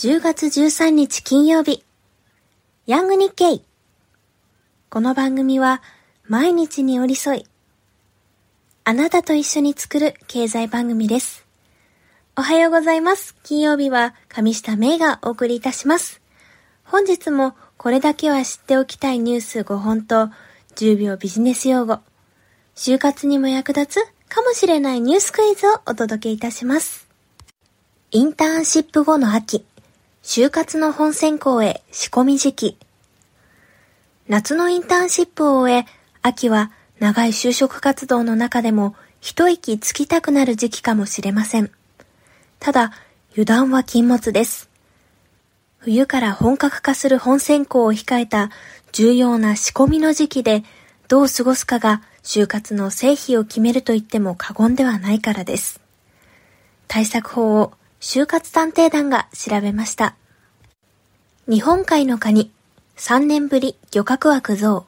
10月13日金曜日、ヤング日経。この番組は毎日に寄り添い、あなたと一緒に作る経済番組です。おはようございます。金曜日は上下芽がお送りいたします。本日もこれだけは知っておきたいニュース5本と10秒ビジネス用語、就活にも役立つかもしれないニュースクイズをお届けいたします。インターンシップ後の秋。就活の本選考へ仕込み時期。夏のインターンシップを終え、秋は長い就職活動の中でも一息つきたくなる時期かもしれません。ただ、油断は禁物です。冬から本格化する本選考を控えた重要な仕込みの時期でどう過ごすかが就活の成否を決めると言っても過言ではないからです。対策法を就活探偵団が調べました。日本海のカニ、3年ぶり漁獲枠増、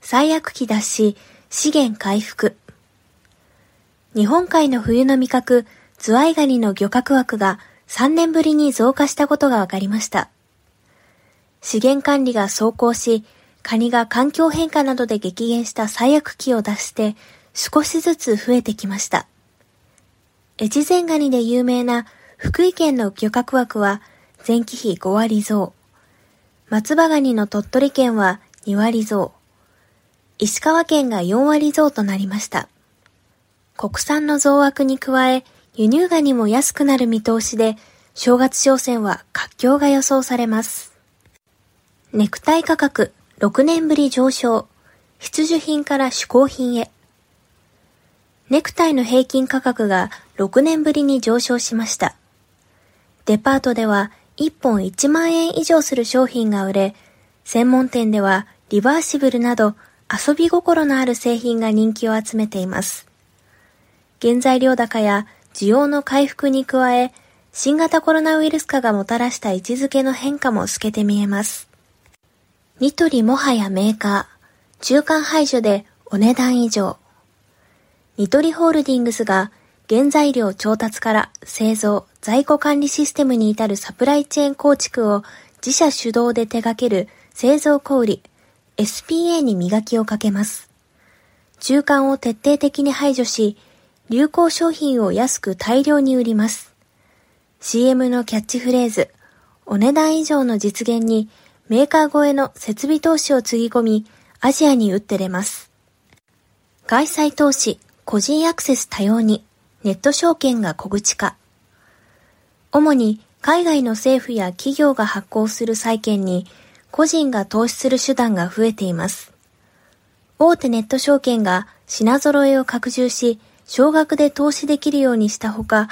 最悪期脱し、資源回復。日本海の冬の味覚、ズワイガニの漁獲枠が3年ぶりに増加したことが分かりました。資源管理が走行し、カニが環境変化などで激減した最悪期を脱して少しずつ増えてきました。越前ガニで有名な福井県の漁獲枠は前期比5割増。松葉ガニの鳥取県は2割増。石川県が4割増となりました。国産の増枠に加え、輸入ガニも安くなる見通しで、正月商戦は活況が予想されます。ネクタイ価格6年ぶり上昇。必需品から嗜好品へ。ネクタイの平均価格が6年ぶりに上昇しました。デパートでは1本1万円以上する商品が売れ、専門店ではリバーシブルなど遊び心のある製品が人気を集めています。原材料高や需要の回復に加え、新型コロナウイルス化がもたらした位置づけの変化も透けて見えます。ニトリもはやメーカー、中間排除でお値段以上。ニトリホールディングスが原材料調達から製造、在庫管理システムに至るサプライチェーン構築を自社主導で手掛ける製造小売 SPA に磨きをかけます。中間を徹底的に排除し、流行商品を安く大量に売ります。CM のキャッチフレーズ、お値段以上の実現にメーカー超えの設備投資をつぎ込み、アジアに打って出ます。外債投資、個人アクセス多様に、ネット証券が小口化。主に海外の政府や企業が発行する債券に個人が投資する手段が増えています。大手ネット証券が品揃えを拡充し、少額で投資できるようにしたほか、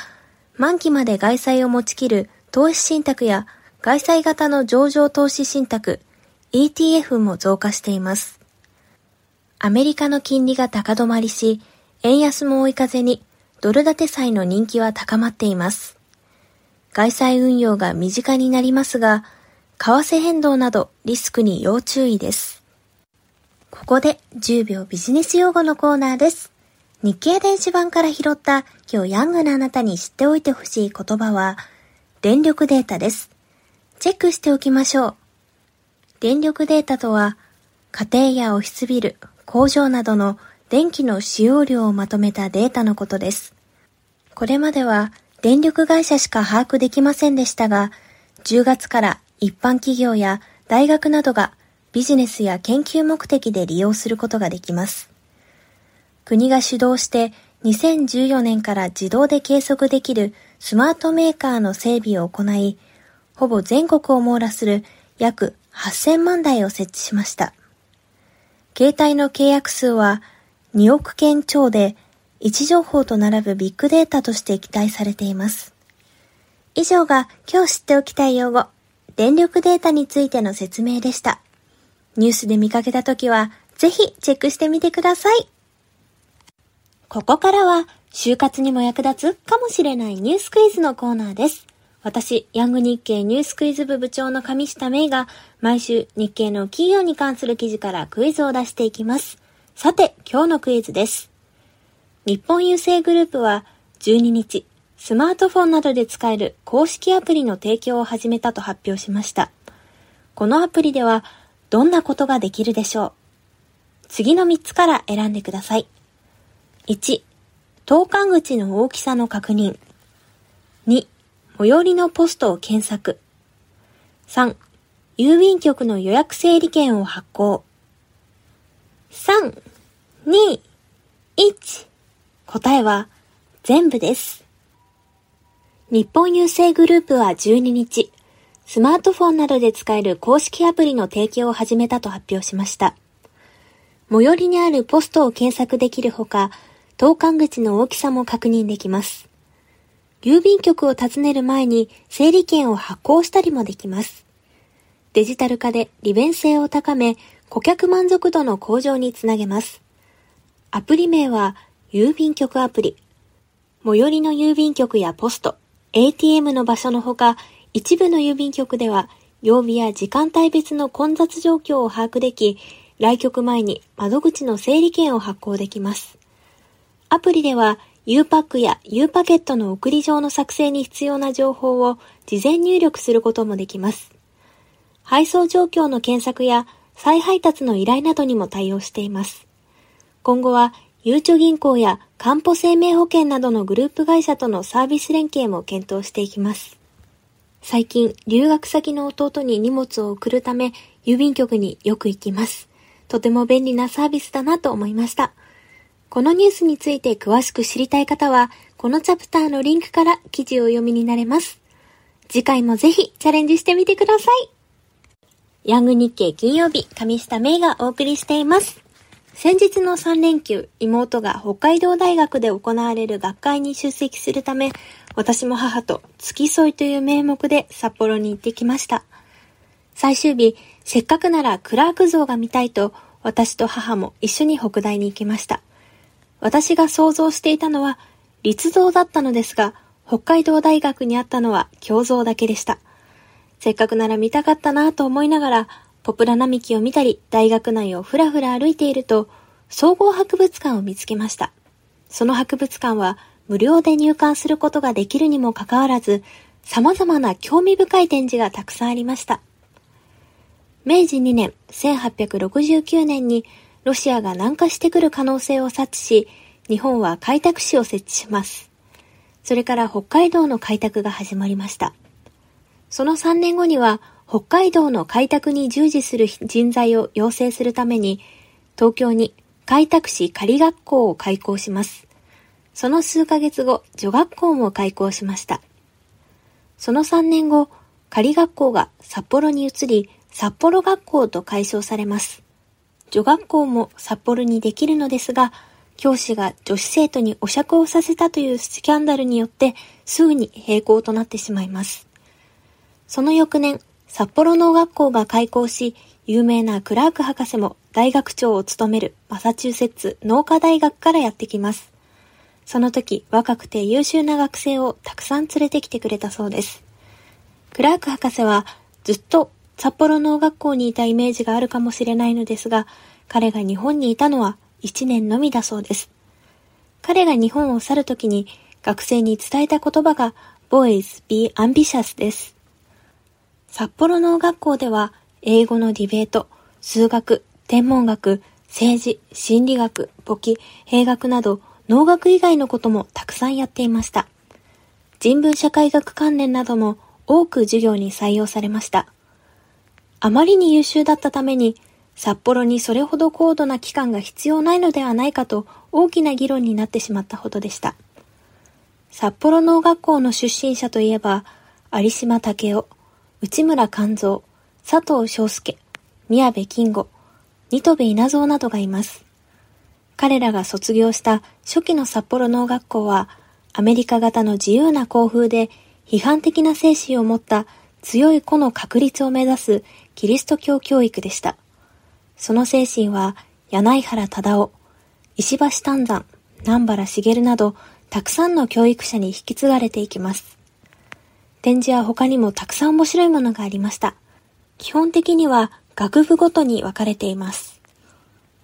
満期まで外債を持ちきる投資信託や外債型の上場投資信託 ETF も増加しています。アメリカの金利が高止まりし、円安も追い風にドル建て債の人気は高まっています。外債運用が身近になりますが、為替変動などリスクに要注意です。ここで10秒ビジネス用語のコーナーです。日経電子版から拾った今日ヤングなあなたに知っておいてほしい言葉は、電力データです。チェックしておきましょう。電力データとは、家庭やオフィスビル、工場などの電気の使用量をまとめたデータのことです。これまでは電力会社しか把握できませんでしたが、10月から一般企業や大学などがビジネスや研究目的で利用することができます。国が主導して2014年から自動で計測できるスマートメーカーの整備を行い、ほぼ全国を網羅する約8000万台を設置しました。携帯の契約数は2億件超で位置情報と並ぶビッグデータとして期待されています。以上が今日知っておきたい用語、電力データについての説明でした。ニュースで見かけたときは、ぜひチェックしてみてください。ここからは、就活にも役立つかもしれないニュースクイズのコーナーです。私、ヤング日経ニュースクイズ部部長の上下芽衣が、毎週日経の企業に関する記事からクイズを出していきます。さて、今日のクイズです。日本郵政グループは12日、スマートフォンなどで使える公式アプリの提供を始めたと発表しました。このアプリではどんなことができるでしょう次の3つから選んでください。1、投函口の大きさの確認。2、最寄りのポストを検索。3、郵便局の予約整理券を発行。2、1。答えは全部です。日本郵政グループは12日、スマートフォンなどで使える公式アプリの提供を始めたと発表しました。最寄りにあるポストを検索できるほか、投函口の大きさも確認できます。郵便局を訪ねる前に整理券を発行したりもできます。デジタル化で利便性を高め、顧客満足度の向上につなげます。アプリ名は郵便局アプリ。最寄りの郵便局やポスト、ATM の場所のほか、一部の郵便局では、曜日や時間帯別の混雑状況を把握でき、来局前に窓口の整理券を発行できます。アプリでは、U パックや U パケットの送り状の作成に必要な情報を事前入力することもできます。配送状況の検索や再配達の依頼などにも対応しています。今後は、ゆうちょ銀行やかんぽ生命保険などのグループ会社とのサービス連携も検討していきます。最近、留学先の弟に荷物を送るため、郵便局によく行きます。とても便利なサービスだなと思いました。このニュースについて詳しく知りたい方は、このチャプターのリンクから記事を読みになれます。次回もぜひチャレンジしてみてください。ヤング日経金曜日、上下芽がお送りしています。先日の3連休、妹が北海道大学で行われる学会に出席するため、私も母と付き添いという名目で札幌に行ってきました。最終日、せっかくならクラーク像が見たいと、私と母も一緒に北大に行きました。私が想像していたのは、立像だったのですが、北海道大学にあったのは胸像だけでした。せっかくなら見たかったなぁと思いながら、ポプラ並木を見たり、大学内をふらふら歩いていると、総合博物館を見つけました。その博物館は、無料で入館することができるにもかかわらず、様々な興味深い展示がたくさんありました。明治2年、1869年に、ロシアが南下してくる可能性を察知し、日本は開拓使を設置します。それから北海道の開拓が始まりました。その3年後には、北海道の開拓に従事する人材を養成するために、東京に開拓士仮学校を開校します。その数ヶ月後、女学校も開校しました。その3年後、仮学校が札幌に移り、札幌学校と解消されます。女学校も札幌にできるのですが、教師が女子生徒にお釈をさせたというスキャンダルによってすぐに閉校となってしまいます。その翌年、札幌農学校が開校し、有名なクラーク博士も大学長を務めるマサチューセッツ農科大学からやってきます。その時、若くて優秀な学生をたくさん連れてきてくれたそうです。クラーク博士はずっと札幌農学校にいたイメージがあるかもしれないのですが、彼が日本にいたのは1年のみだそうです。彼が日本を去る時に学生に伝えた言葉が Boys be ambitious です。札幌農学校では、英語のディベート、数学、天文学、政治、心理学、簿記、兵学など、農学以外のこともたくさんやっていました。人文社会学関連なども多く授業に採用されました。あまりに優秀だったために、札幌にそれほど高度な機関が必要ないのではないかと大きな議論になってしまったほどでした。札幌農学校の出身者といえば、有島武雄、内村勘三、佐藤翔介、宮部金吾、新戸部稲造などがいます。彼らが卒業した初期の札幌農学校は、アメリカ型の自由な校風で批判的な精神を持った強い子の確立を目指すキリスト教教育でした。その精神は、柳原忠夫、石橋丹山、南原茂など、たくさんの教育者に引き継がれていきます。展示は他にもたくさん面白いものがありました。基本的には学部ごとに分かれています。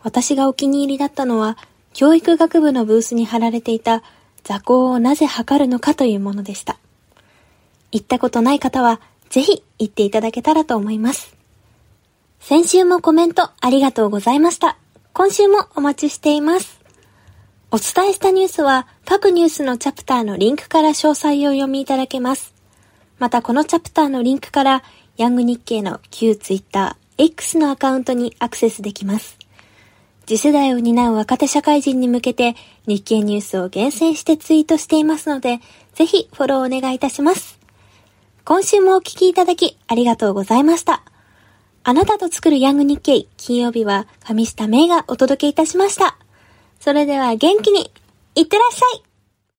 私がお気に入りだったのは、教育学部のブースに貼られていた座高をなぜ測るのかというものでした。行ったことない方は、ぜひ行っていただけたらと思います。先週もコメントありがとうございました。今週もお待ちしています。お伝えしたニュースは各ニュースのチャプターのリンクから詳細を読みいただけます。またこのチャプターのリンクからヤング日経の旧ツイッター X のアカウントにアクセスできます。次世代を担う若手社会人に向けて日経ニュースを厳選してツイートしていますので、ぜひフォローお願いいたします。今週もお聴きいただきありがとうございました。あなたと作るヤング日経金曜日は上下芽がお届けいたしました。それでは元気に、いってらっしゃい